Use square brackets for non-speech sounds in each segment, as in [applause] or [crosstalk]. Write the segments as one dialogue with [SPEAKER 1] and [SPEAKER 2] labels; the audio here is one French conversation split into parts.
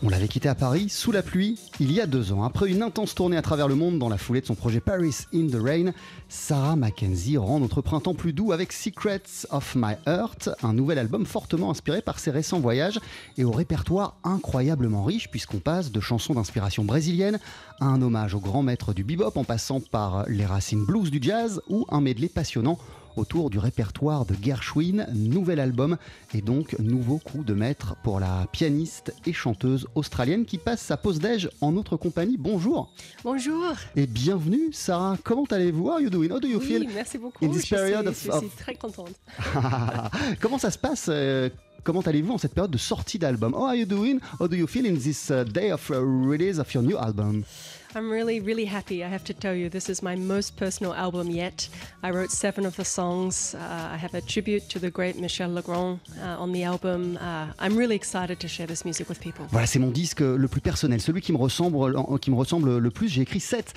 [SPEAKER 1] On l'avait quitté à Paris sous la pluie il y a deux ans. Après une intense tournée à travers le monde dans la foulée de son projet Paris in the Rain, Sarah Mackenzie rend notre printemps plus doux avec Secrets of My Heart, un nouvel album fortement inspiré par ses récents voyages et au répertoire incroyablement riche puisqu'on passe de chansons d'inspiration brésilienne à un hommage au grand maître du bebop en passant par les racines blues du jazz ou un medley passionnant autour du répertoire de Gershwin, nouvel album et donc nouveau coup de maître pour la pianiste et chanteuse australienne qui passe sa pause déj en notre compagnie. Bonjour
[SPEAKER 2] Bonjour.
[SPEAKER 1] et bienvenue Sarah. Comment allez-vous? How you doing? How do you
[SPEAKER 2] Oui,
[SPEAKER 1] feel?
[SPEAKER 2] merci beaucoup.
[SPEAKER 1] in this
[SPEAKER 2] je, suis,
[SPEAKER 1] period
[SPEAKER 2] je
[SPEAKER 1] of-
[SPEAKER 2] suis
[SPEAKER 1] of-
[SPEAKER 2] très contente. [laughs]
[SPEAKER 1] Comment ça se passe euh, Comment allez-vous en cette période de sortie d'album? How are you doing? How do you feel in this uh, day of uh, release of your new album?
[SPEAKER 2] I'm really, really happy. I have to tell you, this is my most personal album yet. I wrote seven of the songs. Uh, I have a tribute to the great Michel Legrand uh, on the album. Uh, I'm really excited to share this music with people.
[SPEAKER 1] Voilà, c'est mon disque le plus personnel, celui qui me ressemble, euh, qui me ressemble le plus. J'ai écrit 7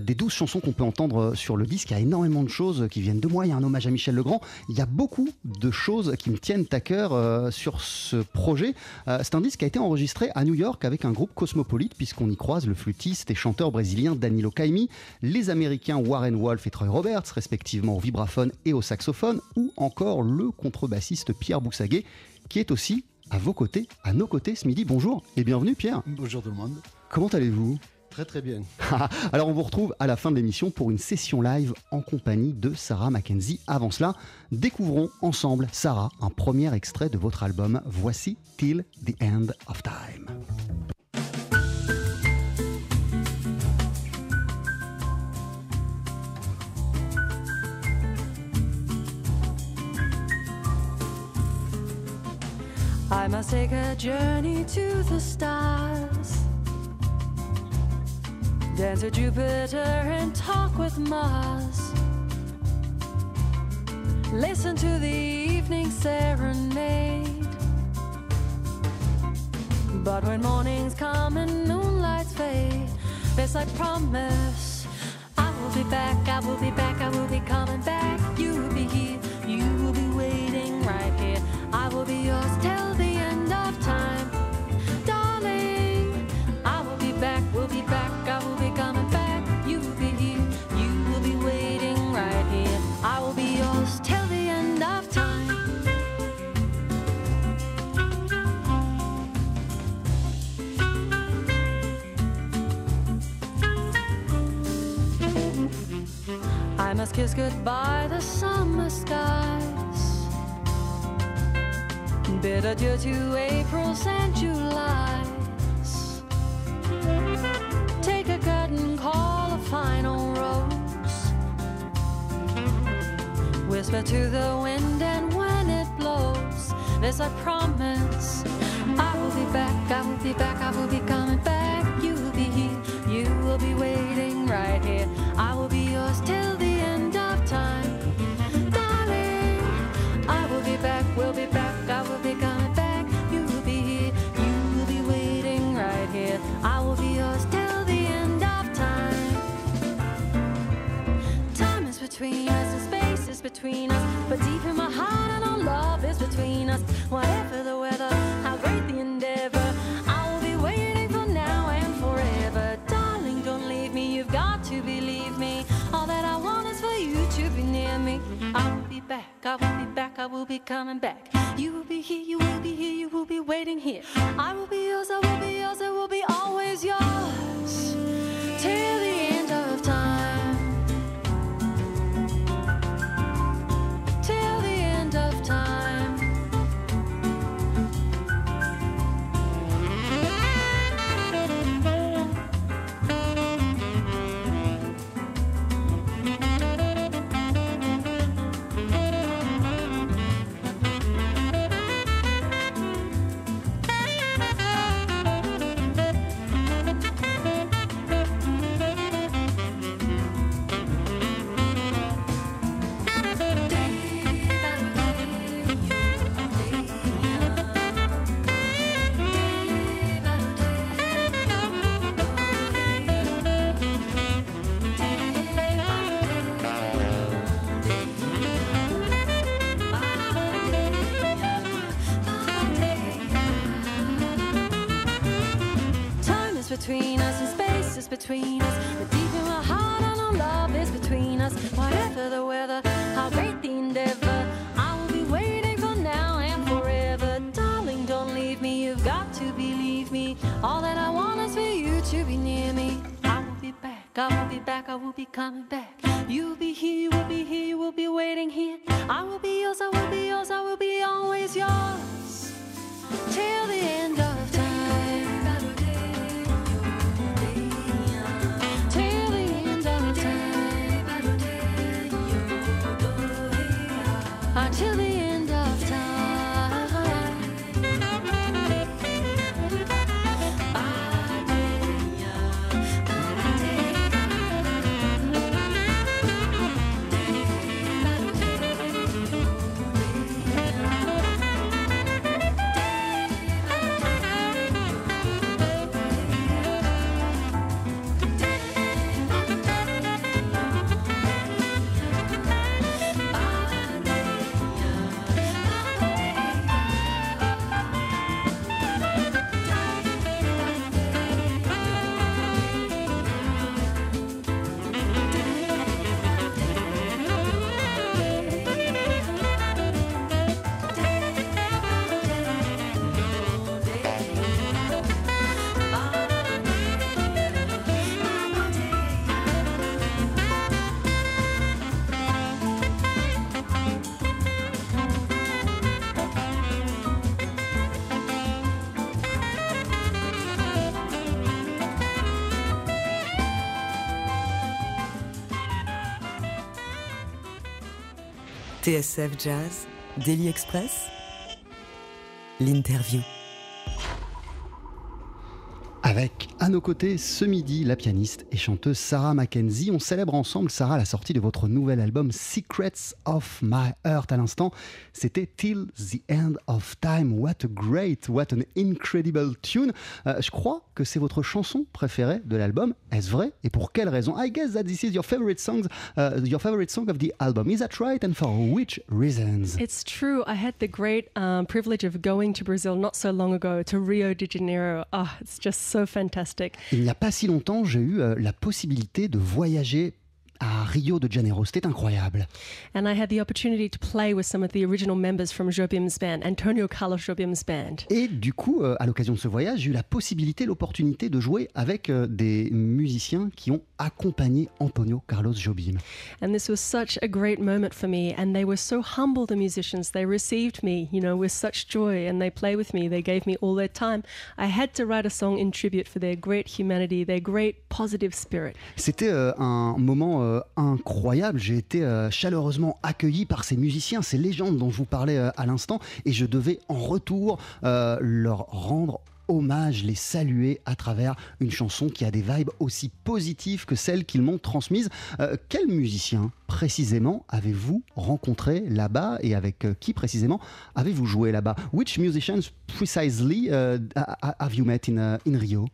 [SPEAKER 1] des 12 chansons qu'on peut entendre sur le disque. Il y a énormément de choses qui viennent de moi. Il y a un hommage à Michel Legrand. Il y a beaucoup de choses qui me tiennent à cœur euh, sur ce projet. Euh, c'est un disque qui a été enregistré à New York avec un groupe cosmopolite, puisqu'on y croise le flûtiste et chanteur brésilien Danilo Caimi, les Américains Warren Wolf et Troy Roberts, respectivement au vibraphone et au saxophone, ou encore le contrebassiste Pierre Boussaguet, qui est aussi à vos côtés, à nos côtés ce midi. Bonjour et bienvenue Pierre.
[SPEAKER 3] Bonjour tout le monde.
[SPEAKER 1] Comment allez-vous?
[SPEAKER 3] Très très bien. [laughs]
[SPEAKER 1] Alors on vous retrouve à la fin de l'émission pour une session live en compagnie de Sarah Mackenzie. Avant cela, découvrons ensemble Sarah, un premier extrait de votre album. Voici Till the End of Time.
[SPEAKER 4] I must take a journey to the stars. Dance with Jupiter and talk with Mars. Listen to the evening serenade. But when mornings come and moonlights fade, this I promise. I will be back, I will be back, I will be coming back. You will be here, you will be waiting right here. I will be yours till the end of time. Darling, I will be back, we'll be back, I will be coming back. You will be here, you will be waiting right here. I will be yours till the end of time. I must kiss goodbye the summer skies. Bid adieu to Aprils and Julys. Take a curtain call, a final rose. Whisper to the wind, and when it blows, this I promise. I will be back, I will be back, I will be coming back. You will be here, you will be waiting right here. I will be yours till the end of time. Darling, I will be back, we'll between us and space is between us. But deep in my heart and our love is between us. Whatever the weather, how great the endeavor, I will be waiting for now and forever. Darling, don't leave me, you've got to believe me. All that I want is for you to be near me. I will be back, I will be back, I will be coming back. You will be here, you will be here, you will be waiting here. I will be yours, I will be yours, is between us. The deep in my heart, I know love is between us. Whatever the weather, how great the endeavor, I will be waiting for now and forever. Darling, don't leave me, you've got to believe me. All that I want is for you to be near me. I will be back, I will be back, I will be coming back. You'll be here, you will be here, you will be waiting here. I will be yours, I will be yours, I will be always yours. Till the end of time. Until the
[SPEAKER 5] TSF Jazz, Daily Express, l'interview.
[SPEAKER 1] Avec à nos côtés ce midi la pianiste et chanteuse Sarah Mackenzie. On célèbre ensemble, Sarah, la sortie de votre nouvel album Secrets of My Heart. À l'instant, c'était Till the End of Time. What a great, what an incredible tune. Euh, je crois que c'est votre chanson préférée de l'album. Est-ce vrai? Et pour quelle raison? I guess that this is your favorite song, uh, your favorite song of the album. Is that right? And for which reasons?
[SPEAKER 2] It's true. I had the great um, privilege of going to Brazil not so long ago to Rio de Janeiro. Oh, it's just so fantastic.
[SPEAKER 1] Il n'y a pas si longtemps, j'ai eu euh, la possibilité de voyager à Rio de Janeiro. C'était incroyable.
[SPEAKER 2] And I had the opportunity to play with some of the original members from Jobim's band, Antonio Carlos Jobim's band.
[SPEAKER 1] Et du coup, euh, à l'occasion de ce voyage, j'ai eu la possibilité, l'opportunité de jouer avec euh, des musiciens qui ont accompagné Antonio Carlos Jobim.
[SPEAKER 2] And this was such a great moment for me. And they were so humble, the musicians. They received me, you know, with such joy and they played with me. They gave me all their time. I had to write a song in tribute for their great humanity, their great positive spirit.
[SPEAKER 1] C'était euh, un moment euh, incroyable. J'ai été euh, chaleureusement accueilli par ces musiciens, ces légendes dont je vous parlais euh, à l'instant, et je devais en retour leur rendre hommage, les saluer à travers une chanson qui a des vibes aussi positives que celles qu'ils m'ont transmises. Quel musicien? Précisément avez-vous rencontré là-bas et avec euh, qui précisément avez-vous joué là-bas? Which musicians precisely uh, have you met in, uh, in Rio?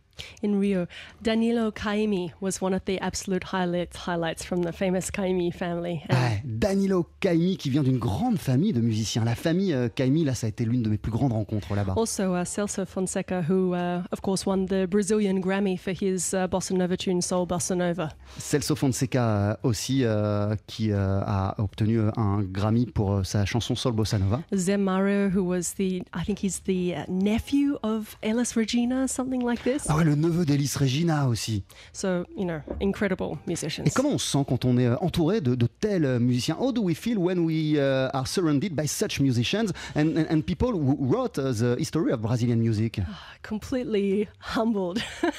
[SPEAKER 2] In Rio, Danilo Caimi was one of the absolute highlights, highlights from the famous Caimi family.
[SPEAKER 1] Ouais, Danilo Caimi qui vient d'une grande famille de musiciens. La famille euh, Caimi, là, ça a été l'une de mes plus grandes rencontres là-bas.
[SPEAKER 2] Also, uh, Celso Fonseca, who, uh, of course, won the Brazilian Grammy for his uh, bossa nova tune Soul Bossa Nova.
[SPEAKER 1] Celso Fonseca euh, aussi, euh, qui euh, a obtenu euh, un Grammy pour euh, sa chanson Soul Bossa Nova.
[SPEAKER 2] Zem Mario, who was the, I think he's the uh, nephew of Elis Regina, something like this.
[SPEAKER 1] Ah ouais, le neveu d'Elis Regina aussi.
[SPEAKER 2] So, you know, incredible musicians.
[SPEAKER 1] Et comment on se sent quand on est entouré de, de tels musiciens? How do we feel when we uh, are surrounded by such musicians? And, and, and people who wrote uh, the history of Brazilian music
[SPEAKER 2] completely humbled. [laughs]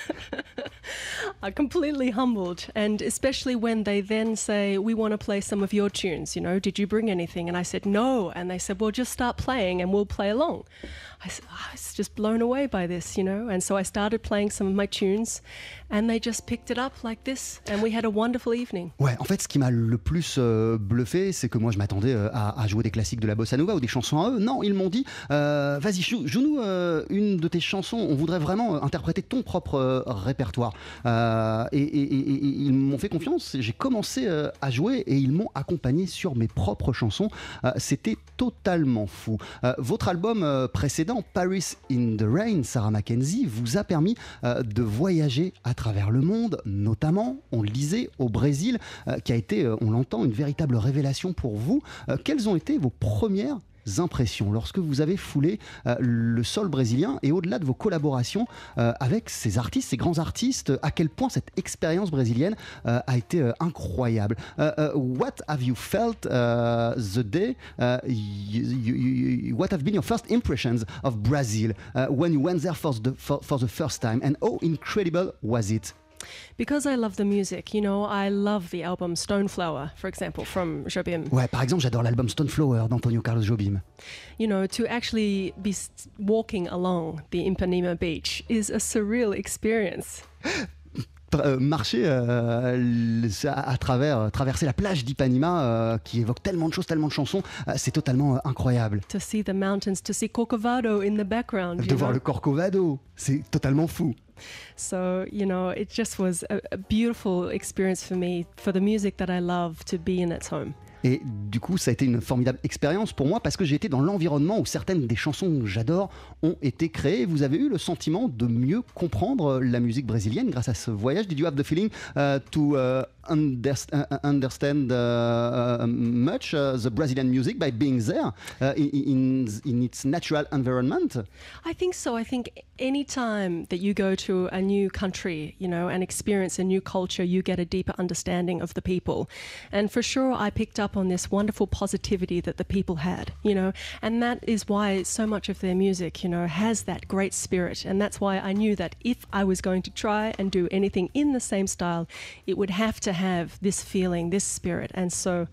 [SPEAKER 2] Uh, completely humbled. And especially when they then say, We want to play some of your tunes, you know, did you bring anything? And I said, No. And they said, Well, just start playing and we'll play along. I, s- I was just blown away by this, you know? And so I started playing some of my tunes and they just picked it up like this. And we had a wonderful evening.
[SPEAKER 1] Ouais, en fait, ce qui m'a le plus euh, bluffé, c'est que moi, je m'attendais euh, à, à jouer des classiques de la bossa nova ou des chansons à eux. Non, ils m'ont dit, euh, vas-y, joue- joue-nous euh, une de tes chansons. On voudrait vraiment euh, interpréter ton propre euh, répertoire. Et, et- et- et ils m'ont fait confiance. J'ai commencé à jouer et ils m'ont accompagné sur mes propres chansons. Euh, C'était totalement fou. Euh, votre album euh, précédent, Paris in the Rain, Sarah Mackenzie, vous a permis de voyager à travers le monde, notamment, on le disait, au Brésil, qui a été, on l'entend, une véritable révélation pour vous. Quelles ont été vos premières impressions lorsque vous avez foulé euh, le sol brésilien et au-delà de vos collaborations euh, avec ces artistes, ces grands artistes, à quel point cette expérience brésilienne euh, a été euh, incroyable. Euh, what have you felt uh, the day? you- you- you- what have been your first impressions of Brazil when you went there for the, for the first time, and how incredible was it?
[SPEAKER 2] Because I love the music, you know, I love the album Stoneflower, for example, from Jobim.
[SPEAKER 1] Ouais, par exemple, j'adore l'album Stoneflower d'Antonio Carlos Jobim.
[SPEAKER 2] You know, to actually be walking along the Ipanema beach is a surreal experience. [laughs]
[SPEAKER 1] Tra- euh, marcher euh, à, à travers, euh, traverser la plage d'Ipanema euh, qui évoque tellement de choses, tellement de chansons, euh, c'est totalement euh, incroyable.
[SPEAKER 2] To see the mountains, to see Corcovado in the background.
[SPEAKER 1] De voir
[SPEAKER 2] know?
[SPEAKER 1] le Corcovado, c'est totalement fou.
[SPEAKER 2] So, you know, it just was a, a beautiful experience for me, for the music that I love, to be in its home.
[SPEAKER 1] Et du coup, ça a été une formidable expérience pour moi parce que j'ai été dans l'environnement où certaines des chansons que j'adore ont été créées. Vous avez eu le sentiment de mieux comprendre la musique brésilienne grâce à ce voyage? Did you have the feeling uh, to uh, underst- uh, understand uh, uh, much uh, the Brazilian music by being there in, in its natural environment?
[SPEAKER 2] I think so. I think any time that you go to a new country, you know, and experience a new culture, you get a deeper understanding of the people. And for sure, I picked up on this wonderful positivity that the people had, you know, and that is why so much of their music, you know, has that great spirit. And that's why I knew that if I was going to try and do anything in the same style, it would have to have this feeling, this spirit. And so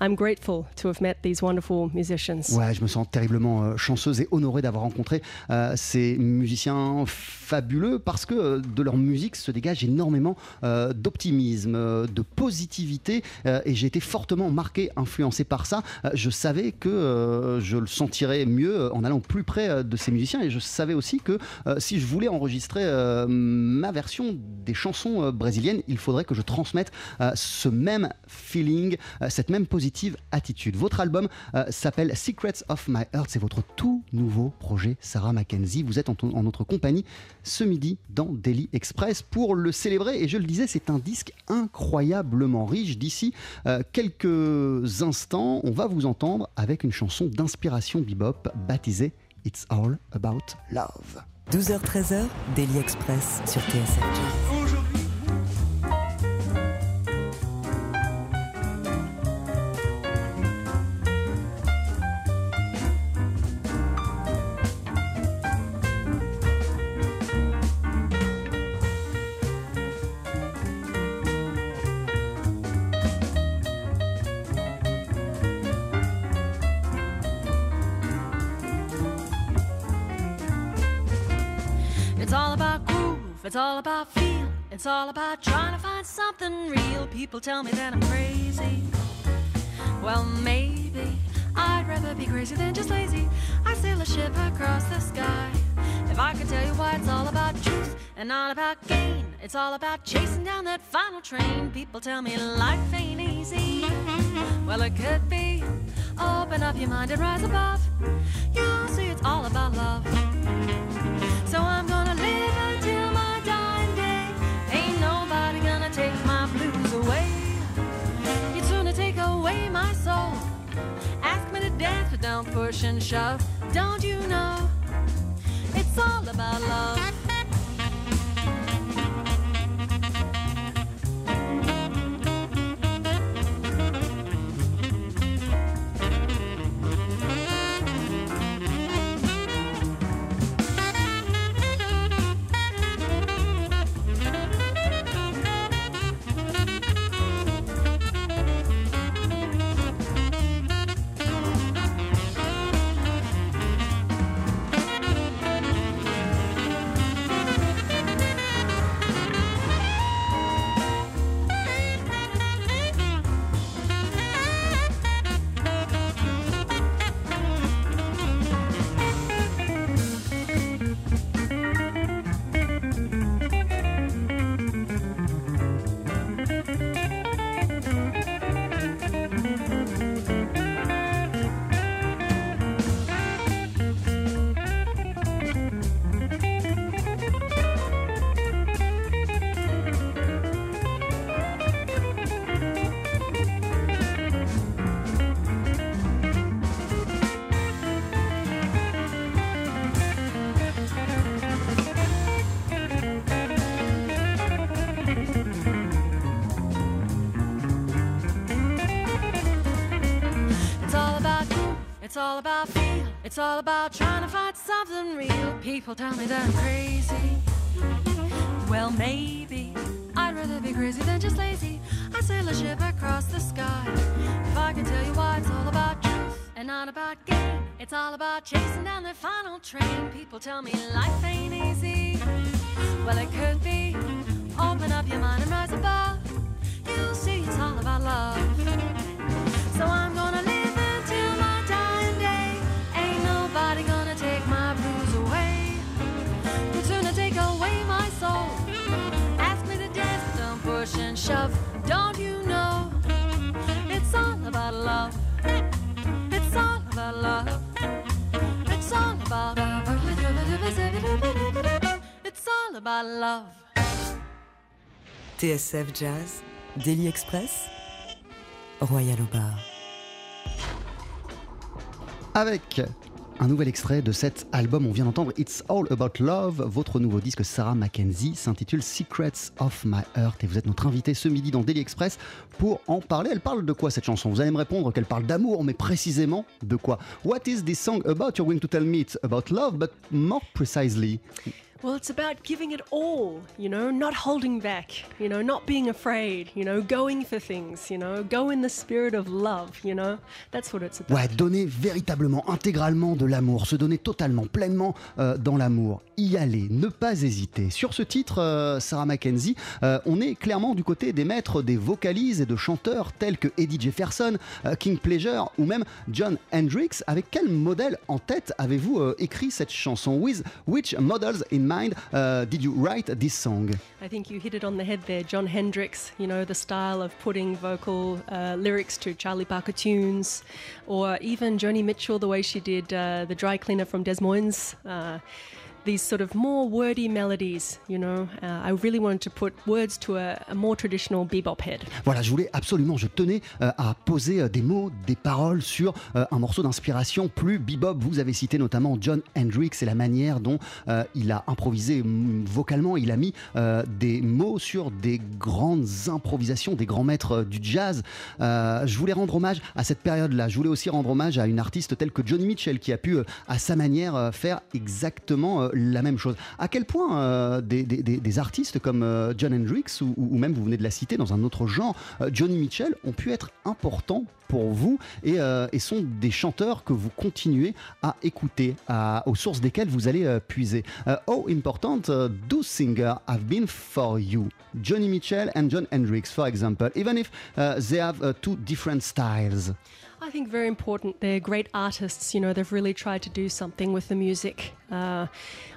[SPEAKER 2] I'm grateful to have met these wonderful musicians.
[SPEAKER 1] Ouais, je me sens terriblement euh, chanceuse et honorée d'avoir rencontré euh, ces musiciens fabuleux parce que euh, de leur musique se dégage énormément d'optimisme, de positivité et j'ai été fortement marqué, influencé par ça. Je savais que je le sentirais mieux en allant plus près de ces musiciens et je savais aussi que si je voulais enregistrer ma version des chansons brésiliennes, il faudrait que je transmette ce même feeling, euh, cette même positive attitude. Votre album euh, s'appelle Secrets of My Heart. C'est votre tout nouveau projet, Sarah Mackenzie. Vous êtes en, notre compagnie ce midi dans Daily Express pour le célébrer. Et je le disais, c'est un disque incroyablement riche. D'ici euh, quelques instants, on va vous entendre avec une chanson d'inspiration bebop baptisée It's All About Love.
[SPEAKER 5] 12h-13h, Daily Express sur TSF
[SPEAKER 4] it's all about feel, it's all about trying to find something real. People tell me that I'm crazy. Well, maybe I'd rather be crazy than just lazy. I sail a ship across the sky. If I could tell you why it's all about truth and not about gain, it's all about chasing down that final train. People tell me life ain't easy. Well, it could be. Open up your mind and rise above. You'll see it's all about love. Push and shove. Don't you know? It's all about love. People tell me that I'm crazy. Well, maybe I'd rather be crazy than just lazy. I sail a ship across the sky. If I can tell you why, it's all about truth and not about gain. It's all about chasing down the final train. People tell me life ain't easy. Well, it could be. Open up your mind and rise above. You'll see it's all about love. Shove. Don't you know? It's all about love. It's all about love. It's all about It's all about love.
[SPEAKER 5] TSF Jazz, Daily Express, Royal au bar.
[SPEAKER 1] Avec un nouvel extrait de cet album, on vient d'entendre It's All About Love. Votre nouveau disque Sarah Mackenzie s'intitule Secrets of My Heart et vous êtes notre invité ce midi dans Daily Express pour en parler. Elle parle de quoi cette chanson? Vous allez me répondre qu'elle parle d'amour, mais précisément de quoi? What is this song about? You're going to tell me it's about love, but more precisely.
[SPEAKER 2] Well, it's about giving it all, you know, not holding back, you know, not being afraid, you know, going for things, you know, go in the spirit of love, you know. That's what it's about.
[SPEAKER 1] Ouais, donner véritablement, intégralement de l'amour, se donner totalement, pleinement euh, dans l'amour, y aller, ne pas hésiter. Sur ce titre, euh, Sarah Mackenzie, euh, on est clairement du côté des maîtres des vocalises et de chanteurs tels que Eddie Jefferson, euh, King Pleasure ou même John Hendricks. Avec quel modèle en tête avez-vous euh, écrit cette chanson? With which models in mind uh, did you write this song
[SPEAKER 2] I think you hit it on the head there, John Hendricks. You know, the style of putting vocal uh, lyrics to Charlie Parker tunes, or even Joni Mitchell, the way she did uh, The Dry Cleaner from Des Moines. These sort of more wordy melodies, you know? I really wanted to put words to a, a more traditional bebop head.
[SPEAKER 1] Voilà, je voulais absolument, je tenais euh, à poser euh, des mots, des paroles sur euh, un morceau d'inspiration plus bebop. Vous avez cité notamment John Hendricks et la manière dont il a improvisé vocalement. Il a mis des mots sur des grandes improvisations, des grands maîtres du jazz. Je voulais rendre hommage à cette période-là. Je voulais aussi rendre hommage à une artiste telle que Johnny Mitchell qui a pu, à sa manière, faire exactement la même chose. À quel point euh, des, artistes comme euh, John Hendricks ou, même, vous venez de la citer, dans un autre genre, euh, Johnny Mitchell, ont pu être importants pour vous et, sont des chanteurs que vous continuez à écouter, aux sources desquelles vous allez puiser. How important uh, those singers have been for you? Johnny Mitchell and John Hendricks, for example, even if they have uh, two different styles.
[SPEAKER 2] I think very important. They're great artists. You know, they've really tried to do something with the music. Uh,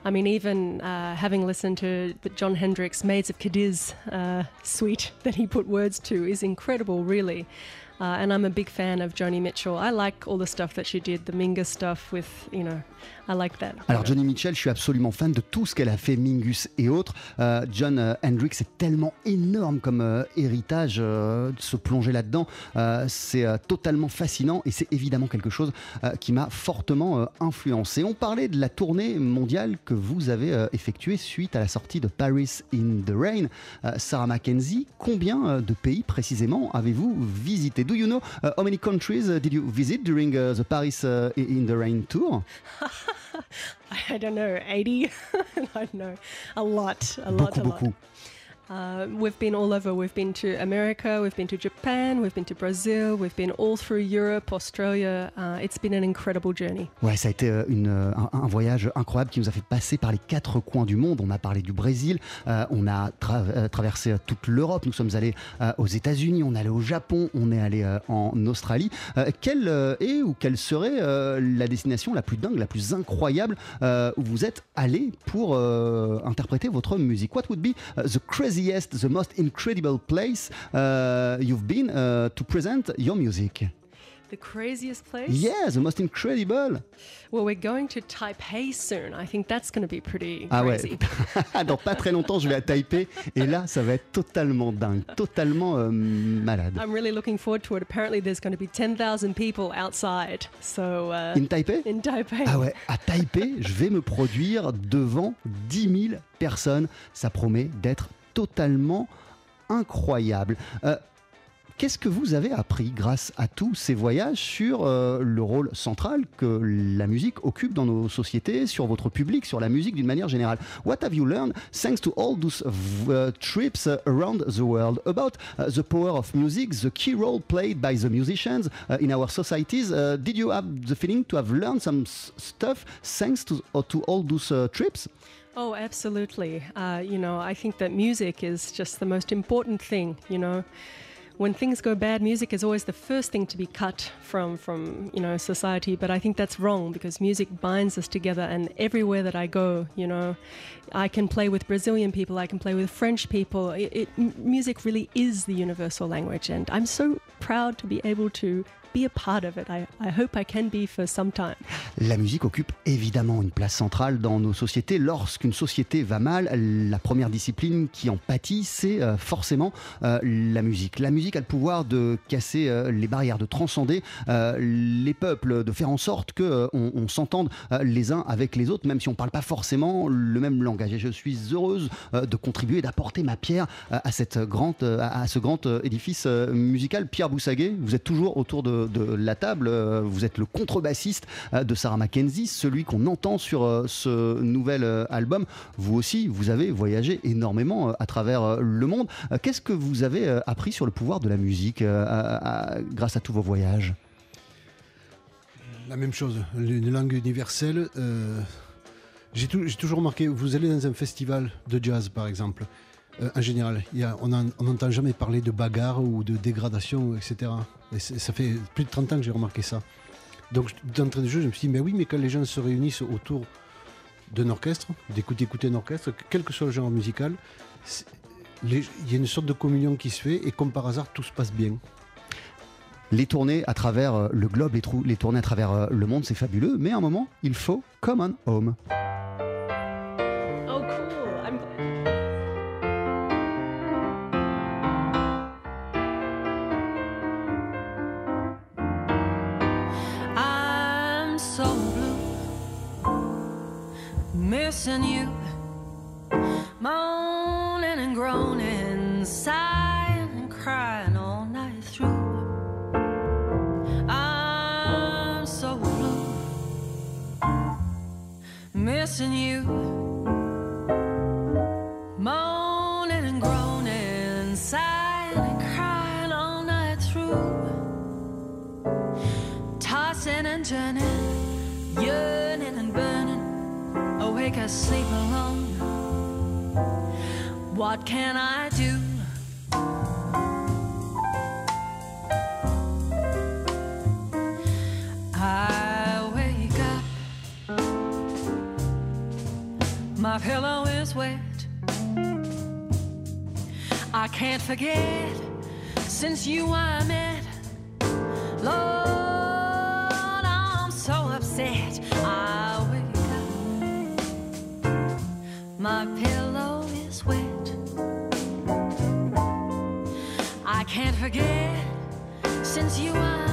[SPEAKER 2] I mean, even uh, having listened to John Hendricks' "Maids of Cadiz" uh, suite [laughs] that he put words to is incredible, really. Uh, and I'm a big fan of Joni Mitchell. I like all the stuff that she did, the Mingus stuff with, you know, I like that.
[SPEAKER 1] Alors Johnny Mitchell, je suis absolument fan de tout ce qu'elle a fait, Mingus et autres. Euh, John euh, Hendricks est tellement énorme comme euh, héritage, euh, de se plonger là-dedans, euh, c'est totalement fascinant et c'est évidemment quelque chose qui m'a fortement influencé. On parlait de la tournée mondiale que vous avez effectuée suite à la sortie de Paris in the Rain. Sarah Mackenzie, combien de pays précisément avez-vous visité? Do you know uh, how many countries did you visit during uh, the Paris uh, in the Rain tour? [laughs] [laughs]
[SPEAKER 2] I don't know, 80? [laughs] I don't know. A lot, a lot, a lot. Uh, we've been all over. We've been to America, we've been to Japan, we've been to Brazil, we've been all through Europe, Australia. Uh, it's been an incredible journey.
[SPEAKER 1] Ouais, ça a été euh, une, euh, un, un voyage incroyable qui nous a fait passer par les quatre coins du monde. On a parlé du Brésil, euh, on a tra- euh, traversé toute l'Europe, nous sommes allés euh, aux États-Unis, on est allé au Japon, on est allé euh, en Australie. Quelle est ou quelle serait la destination la plus dingue, la plus incroyable où vous êtes allé pour interpréter votre musique? What would be the craziest, the most incredible place uh, you've been uh, to present your music
[SPEAKER 2] The craziest place?
[SPEAKER 1] Yeah, the most incredible.
[SPEAKER 2] Well, we're going to Taipei soon. I think that's going to be pretty
[SPEAKER 1] Ah ouais.
[SPEAKER 2] crazy. [laughs]
[SPEAKER 1] Dans pas très longtemps, je vais à Taipei et là, ça va être totalement dingue, totalement euh, malade.
[SPEAKER 2] I'm really looking forward to it. Apparently, there's going to be 10,000 people outside. So, uh,
[SPEAKER 1] In Taipei?
[SPEAKER 2] In Taipei.
[SPEAKER 1] Ah ouais, à Taipei, je vais me produire devant 10 000 personnes. Ça promet d'être totalement incroyable. Euh, Qu'est-ce que vous avez appris grâce à tous ces voyages sur euh, le rôle central que la musique occupe dans nos sociétés, sur votre public, sur la musique d'une manière générale? What have you learned thanks to all those uh, trips around the world? About uh, the power of music, the key role played by the musicians uh, in our societies? Uh, did you have the feeling to have learned some stuff thanks to, uh, all those uh, trips?
[SPEAKER 2] Oh, absolutely. Uh, you know, I think that music is just the most important thing. You know, when things go bad, music is always the first thing to be cut from from you know society. But I think that's wrong because music binds us together, and everywhere that I go, you know, I can play with Brazilian people, I can play with French people. It, it, music really is the universal language, and I'm so proud to be able to be a part of it. I, I hope I can be for some time.
[SPEAKER 1] La musique occupe évidemment une place centrale dans nos sociétés. Lorsqu'une société va mal, la première discipline qui en pâtit, c'est euh, forcément euh, la musique. La musique a le pouvoir de casser euh, les barrières, de transcender les peuples, de faire en sorte que on, on s'entende les uns avec les autres, même si on ne parle pas forcément le même langage. Et je suis heureuse de contribuer, d'apporter ma pierre à, cette grande, à ce grand édifice musical. Pierre Boussaguet, vous êtes toujours autour de, de la table. euh, Vous êtes le contrebassiste euh, de Sarah Mackenzie, celui qu'on entend sur euh, ce nouvel album. Vous aussi, vous avez voyagé énormément à travers le monde. Qu'est-ce que vous avez appris sur le pouvoir de la musique grâce à tous vos voyages?
[SPEAKER 3] La même chose, une langue universelle. j'ai toujours remarqué, vous allez dans un festival de jazz par exemple, euh, en général, on n'entend jamais parler de bagarre ou de dégradation, etc. Ça fait plus de 30 ans que j'ai remarqué ça. Donc d'entrée de jeu, je me suis dit, mais oui, mais quand les gens se réunissent autour d'un orchestre, d'écouter écouter un orchestre, quel que soit le genre musical, il y a une sorte de communion qui se fait et comme par hasard, tout se passe bien.
[SPEAKER 1] Les tournées à travers euh, le globe, les, les tournées à travers euh, le monde, c'est fabuleux. Mais à un moment, il faut Common Home.
[SPEAKER 4] Since you I met. Lord, I'm so upset. I wake up, my pillow is wet. I can't forget since you I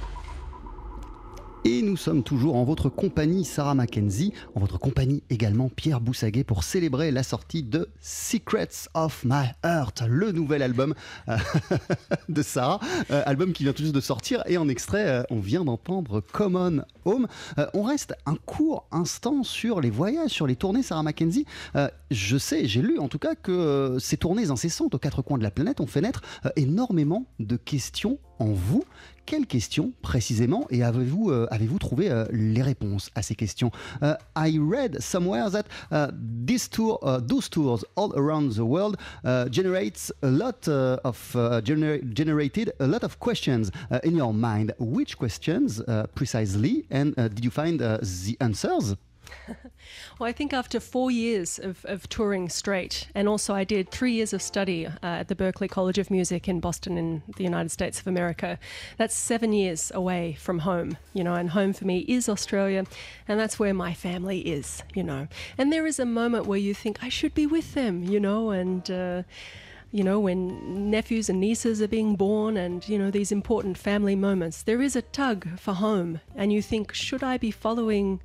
[SPEAKER 1] Et nous sommes toujours en votre compagnie, Sarah Mackenzie, en votre compagnie également, Pierre Boussaguet, pour célébrer la sortie de Secrets of My Heart, le nouvel album euh, [laughs] de Sarah, euh, album qui vient tout juste de sortir. Et en extrait, euh, on vient d'entendre Common Home. On reste un court instant sur les voyages, sur les tournées, Sarah Mackenzie. Je sais, j'ai lu en tout cas que ces tournées incessantes aux quatre coins de la planète ont fait naître énormément de questions en vous. Quelles questions précisément et avez-vous euh, avez-vous trouvé euh, les réponses à ces questions? Euh, I read somewhere that uh, this tour, uh, those tours all around the world generates a lot of uh, gener- generated a lot of questions uh, in your mind. Which questions uh, precisely, and did you find the answers? [laughs]
[SPEAKER 2] Well, I think after four years of, of touring straight, and also I did three years of study uh, at the Berklee College of Music in Boston, in the United States of America, that's seven years away from home, you know, and home for me is Australia, and that's where my family is, you know. And there is a moment where you think, I should be with them, you know, and. Uh, you know, when nephews and nieces are being born and, you know, these important family moments, there is a tug for home. And you think, should I be following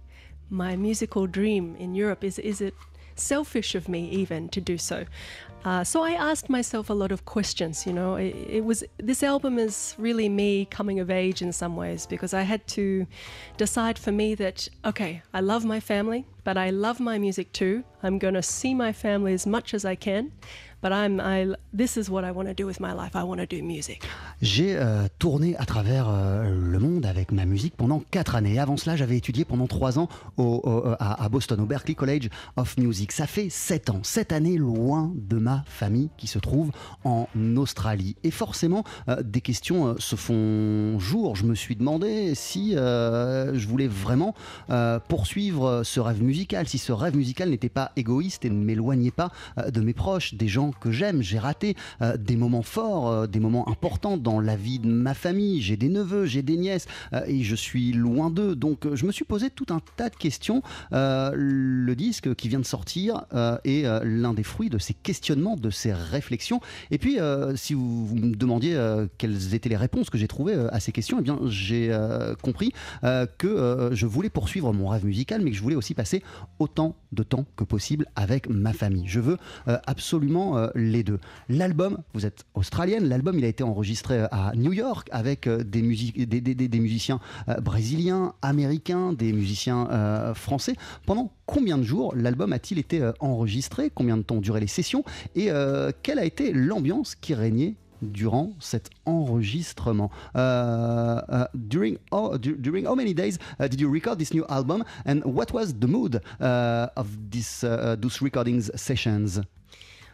[SPEAKER 2] my musical dream in Europe? Is, is it selfish of me even to do so? Uh, so I asked myself a lot of questions. You know, it, it was this album is really me coming of age in some ways because I had to decide for me that okay, I love my family, but I love my music too. I'm going to see my family as much as I can, but I'm I. This is what I want to do with my life. I want to do music.
[SPEAKER 1] J'ai euh, tourné à travers euh, le monde avec ma musique pendant quatre années. Avant cela, j'avais étudié pendant trois ans au- au- à, à Boston, au Berklee College of Music. Ça fait sept ans, sept années loin de ma famille qui se trouve en Australie. Et forcément, euh, des questions euh, se font jour. Je me suis demandé si euh, je voulais vraiment euh, poursuivre ce rêve musical, si ce rêve musical n'était pas égoïste et ne m'éloignait pas euh, de mes proches, des gens que j'aime. J'ai raté euh, des moments forts, euh, des moments importants dans la vie de ma famille. J'ai des neveux, j'ai des nièces euh, et je suis loin d'eux. Donc je me suis posé tout un tas de questions. Le disque qui vient de sortir est l'un des fruits de ces questionnements, de ces réflexions. Et puis, si vous, me demandiez quelles étaient les réponses que j'ai trouvées à ces questions, eh bien, j'ai compris que je voulais poursuivre mon rêve musical, mais que je voulais aussi passer autant de temps que possible avec ma famille. Je veux absolument euh, les deux. L'album, vous êtes australienne, l'album il a été enregistré euh, à New York avec euh, des, musiques, des, des- musiciens brésiliens, américains, des musiciens français. Pendant combien de jours l'album a-t-il été enregistré? Combien de temps duré les sessions? Et quelle a été l'ambiance qui régnait durant cet enregistrement? Uh, during, how, many days did you record this new album? And what was the mood of this, recordings sessions?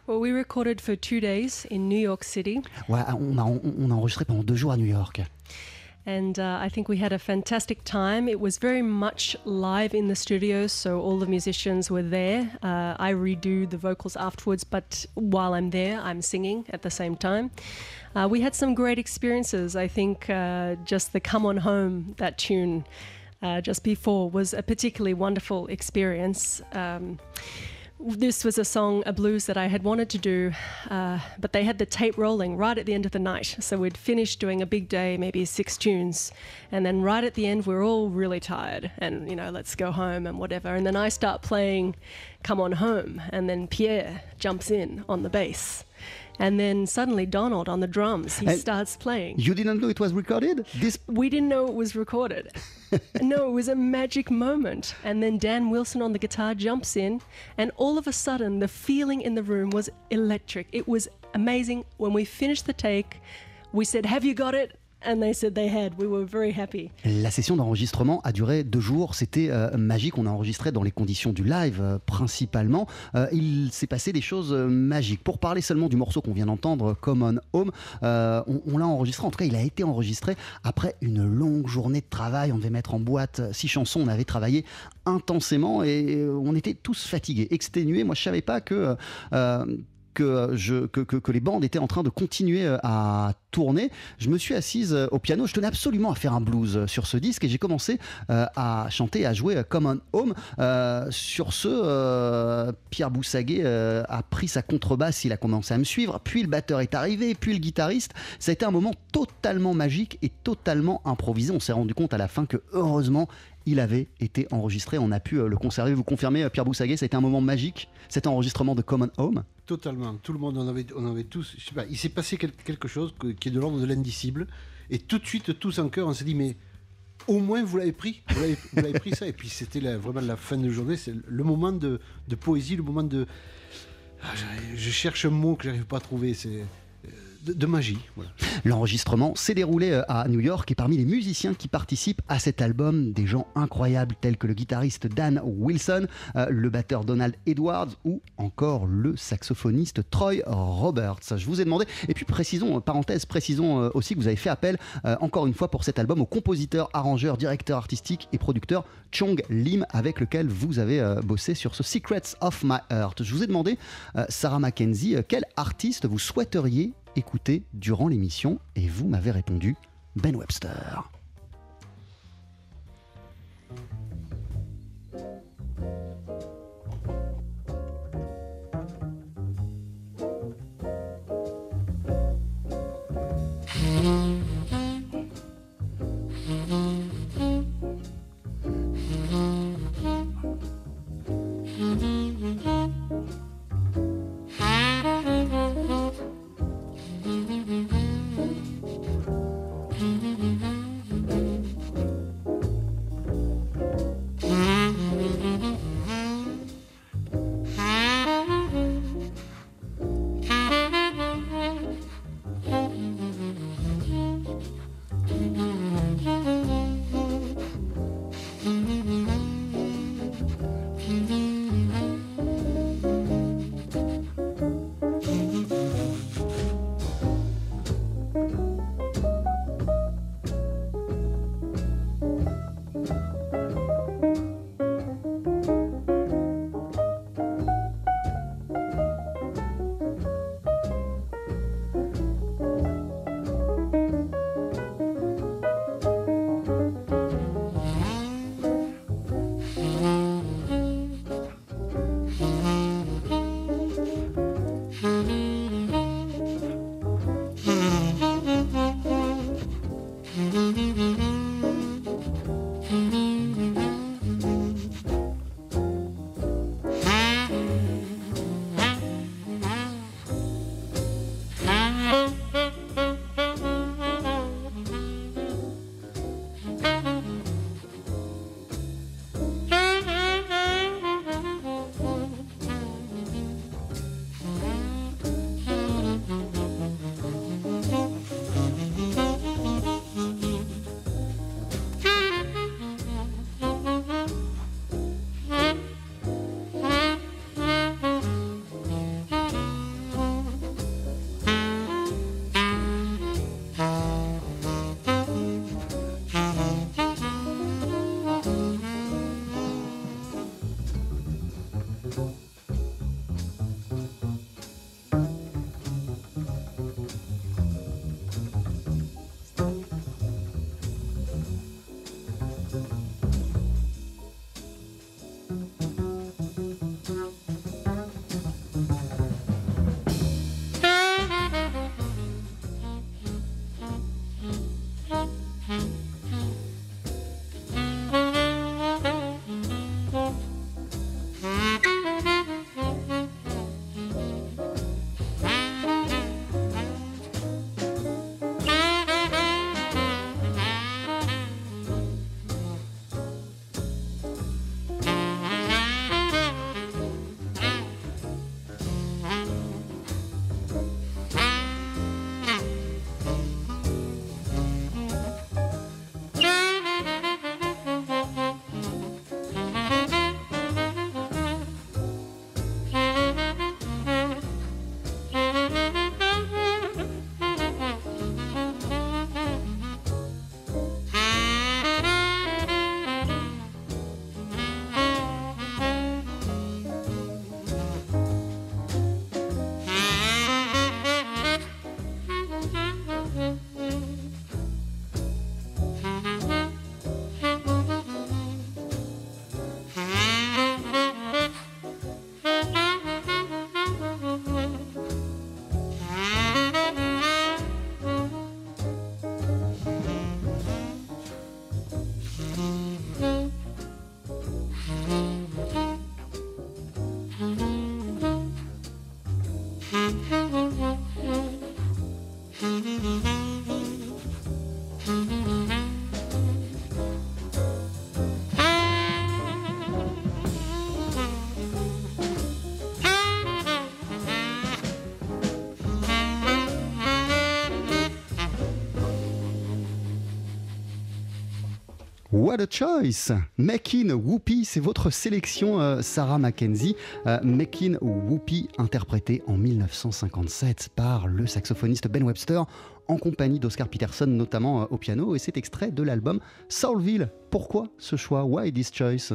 [SPEAKER 2] Well, we recorded for two days in New York City.
[SPEAKER 1] Ouais, on a, on, on a enregistré pendant deux jours à New York.
[SPEAKER 2] And uh, I think we had a fantastic time. It was very much live in the studio, so all the musicians were there. Uh, I redo the vocals afterwards, but while I'm there, I'm singing at the same time. Uh, we had some great experiences. I think uh, just the Come On Home, that tune uh, just before, was a particularly wonderful experience. Um, this was a song, a blues that I had wanted to do, uh, but they had the tape rolling right at the end of the night. So we'd finished doing a big day, maybe six tunes, and then right at the end, we're all really tired and, you know, let's go home and whatever. And then I start playing Come On Home, and then Pierre jumps in on the bass. And then suddenly Donald on the drums, he
[SPEAKER 1] And-
[SPEAKER 2] starts playing.
[SPEAKER 1] You didn't know it was recorded? This
[SPEAKER 2] We didn't know it was recorded. [laughs] no, it was a magic moment. And then Dan Wilson on the guitar jumps in, and all of a sudden, the feeling in the room was electric. It was amazing. When we finished the take, we said, Have you got it? And they said they had. We were very happy.
[SPEAKER 1] La session d'enregistrement a duré deux jours. C'était euh, magique. On a enregistré dans les conditions du live euh, principalement. Euh, il s'est passé des choses magiques. Pour parler seulement du morceau qu'on vient d'entendre, Common Home, on, on l'a enregistré. En tout cas, il a été enregistré après une longue journée de travail. On devait mettre en boîte six chansons. On avait travaillé intensément et on était tous fatigués, exténués. Moi, je savais pas que que, je, que- que les bandes étaient en train de continuer euh, à tourner. Je me suis assise euh, au piano. Je tenais absolument à faire un blues euh, sur ce disque et j'ai commencé euh, à chanter, à jouer euh, Common Home. Euh, sur ce, euh, Pierre Boussaguet euh, a pris sa contrebasse, il a commencé à me suivre. Puis le batteur est arrivé, puis le guitariste. Ça a été un moment totalement magique et totalement improvisé. On s'est rendu compte à la fin que heureusement, il avait été enregistré. On a pu euh, le conserver. Vous confirmez, euh, Pierre Boussaguet, ça a été un moment magique, cet enregistrement de Common Home
[SPEAKER 3] Totalement. Tout le monde en avait, on avait tous. Je sais pas. Il s'est passé quel- quelque chose qui est de l'ordre de l'indicible. Et tout de suite, tous en cœur, on s'est dit mais au moins vous l'avez pris. Vous l'avez pris ça. Et puis c'était vraiment la fin de journée. C'est le moment de, poésie, le moment de. Ah, j'arrive- je cherche un mot que j'arrive pas à trouver. C'est de, magie.
[SPEAKER 1] L'enregistrement s'est déroulé euh, à New York et parmi les musiciens qui participent à cet album, des gens incroyables tels que le guitariste Dan Wilson, euh, le batteur Donald Edwards ou encore le saxophoniste Troy Roberts. Je vous ai demandé, et puis précisons, euh, parenthèse, précisons aussi que vous avez fait appel encore une fois pour cet album au compositeur, arrangeur, directeur artistique et producteur Chong Lim avec lequel vous avez bossé sur ce Secrets of My Heart. Je vous ai demandé, Sarah Mackenzie, quel artiste vous souhaiteriez écouter durant l'émission et vous m'avez répondu Ben Webster. What a choice Makin Whoopi, c'est votre sélection euh, Sarah Mackenzie. Euh, Makin Whoopi, interprétée en 1957 par le saxophoniste Ben Webster en compagnie d'Oscar Peterson, notamment euh, au piano, et c'est extrait de l'album Soulville. Pourquoi ce choix? Why this choice?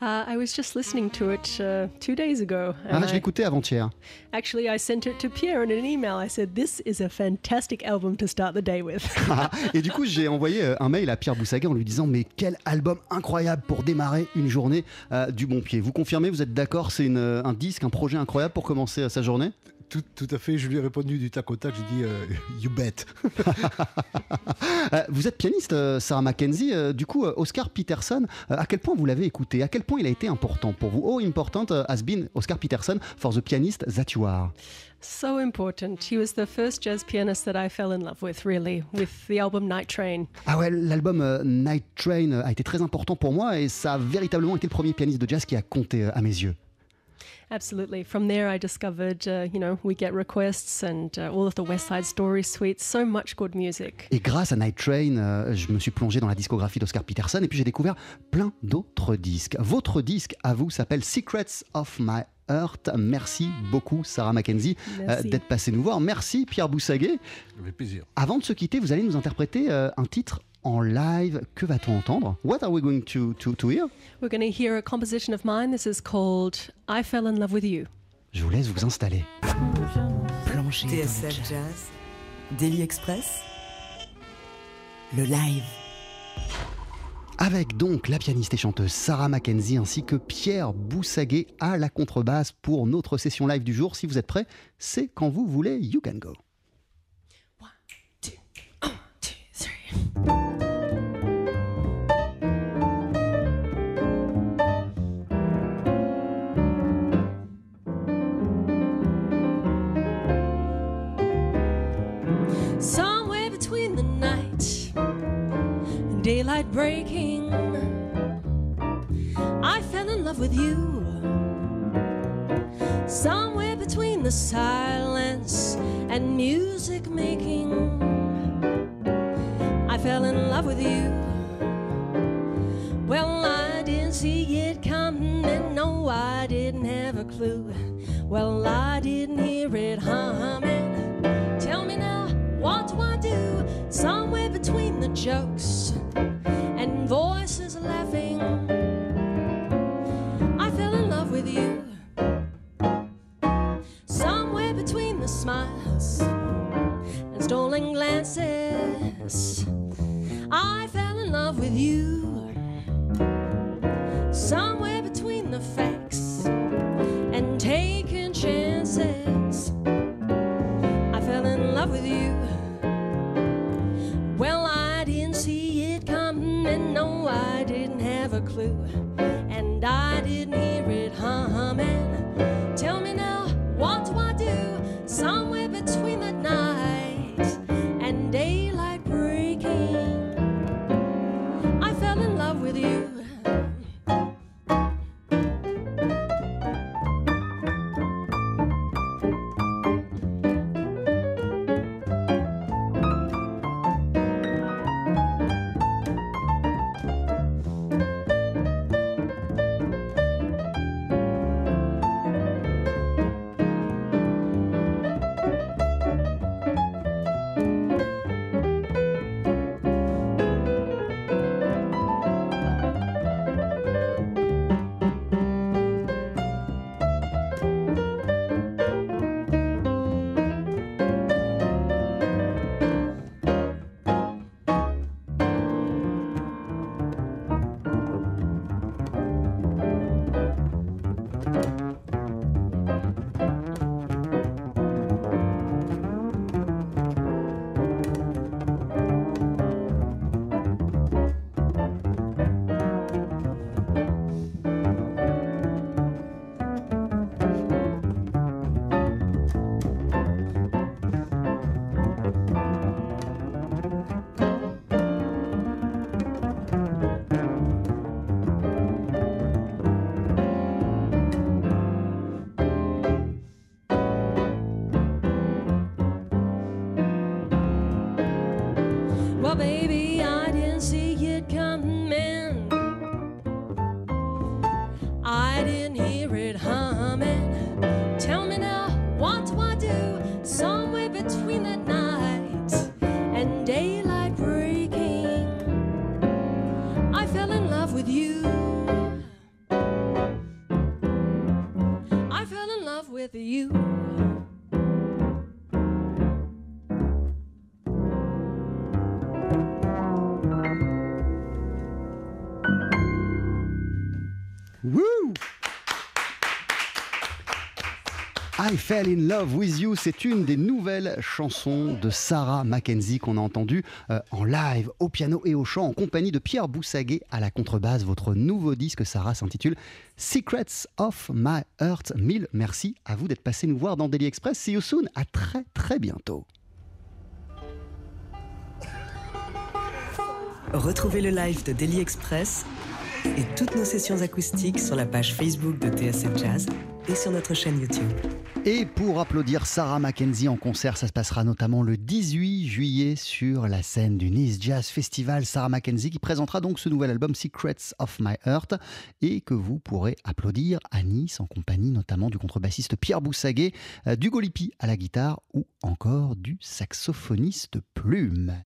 [SPEAKER 6] Uh, I was just listening to it uh, two days ago.
[SPEAKER 1] Ah, je l'ai écouté avant-hier.
[SPEAKER 6] actually, I sent it to Pierre in an email. I said, This is a fantastic album to start the day with. [laughs]
[SPEAKER 1] et du coup, j'ai envoyé euh, un mail à Pierre Boussaguet en lui disant Mais quel album incroyable pour démarrer une journée euh, du bon pied. Vous confirmez, vous êtes d'accord C'est euh, un disque, un projet incroyable pour commencer euh, sa journée?
[SPEAKER 3] Tout, tout à fait, je lui ai répondu du tac au tac, j'ai dit euh, You bet. [laughs]
[SPEAKER 1] Euh, Vous êtes pianiste, euh, Sarah Mackenzie. Du coup, Oscar Peterson, à quel point vous l'avez écouté? À quel point il a été important pour vous? Oh, important has been Oscar Peterson for the pianist that you are.
[SPEAKER 6] so important. He was the first jazz pianist that I fell in love with, really, with the album Night Train.
[SPEAKER 1] Ah ouais, l'album Night Train a été très important pour moi et ça a véritablement été le premier pianiste de jazz qui a compté à mes yeux.
[SPEAKER 6] Absolutely. From there, I discovered, uh, you know, We Get Requests and uh, all of the West Side Story suites. So much good music.
[SPEAKER 1] Et grâce à Night Train, euh, je me suis plongé dans la discographie d'Oscar Peterson et puis j'ai découvert plein d'autres disques. Votre disque à vous s'appelle Secrets of My Heart. Merci beaucoup Sarah Mackenzie euh, d'être passée nous voir. Merci Pierre Boussaguet.
[SPEAKER 3] Avec plaisir.
[SPEAKER 1] Avant de se quitter, vous allez nous interpréter euh, un titre en live. Que va-t-on entendre? What are we going to, to, to hear?
[SPEAKER 6] We're going to hear a composition of mine. This is called I Fell in Love with You.
[SPEAKER 1] Je vous laisse vous installer.
[SPEAKER 5] Plongée dans le
[SPEAKER 7] TSF
[SPEAKER 5] jazz.
[SPEAKER 7] Jazz.
[SPEAKER 5] Daily Express. Le live.
[SPEAKER 1] Avec donc la pianiste et chanteuse Sarah Mackenzie ainsi que Pierre Boussaguet à la contrebasse pour notre session live du jour. Si vous êtes prêts, c'est quand vous voulez. You can go.
[SPEAKER 2] Somewhere between the night and daylight breaking, I fell in love with you. Somewhere between the silence and music making, I fell in love with you. Well, I didn't see it coming, and no, I didn't have a clue. Well, I didn't hear it humming. Tell me now, what do I do? Somewhere between the jokes and voices laughing,
[SPEAKER 1] Fell in Love with You, c'est une des nouvelles chansons de Sarah Mackenzie qu'on a entendues euh, en live, au piano et au chant, en compagnie de Pierre Boussaguet à la contrebasse. Votre nouveau disque, Sarah, s'intitule Secrets of My Heart. Mille merci à vous d'être passé nous voir dans Daily Express. See you soon. À très très bientôt.
[SPEAKER 5] Retrouvez le live de Daily Express et toutes nos sessions acoustiques sur la page Facebook de TSF Jazz et sur notre chaîne YouTube.
[SPEAKER 1] Et pour applaudir Sarah Mackenzie en concert, ça se passera notamment le 18 juillet sur la scène du Nice Jazz Festival. Sarah Mackenzie qui présentera donc ce nouvel album Secrets of My Heart et que vous pourrez applaudir à Nice en compagnie notamment du contrebassiste Pierre Boussaguet, euh, du Golipi à la guitare ou encore du saxophoniste Plume.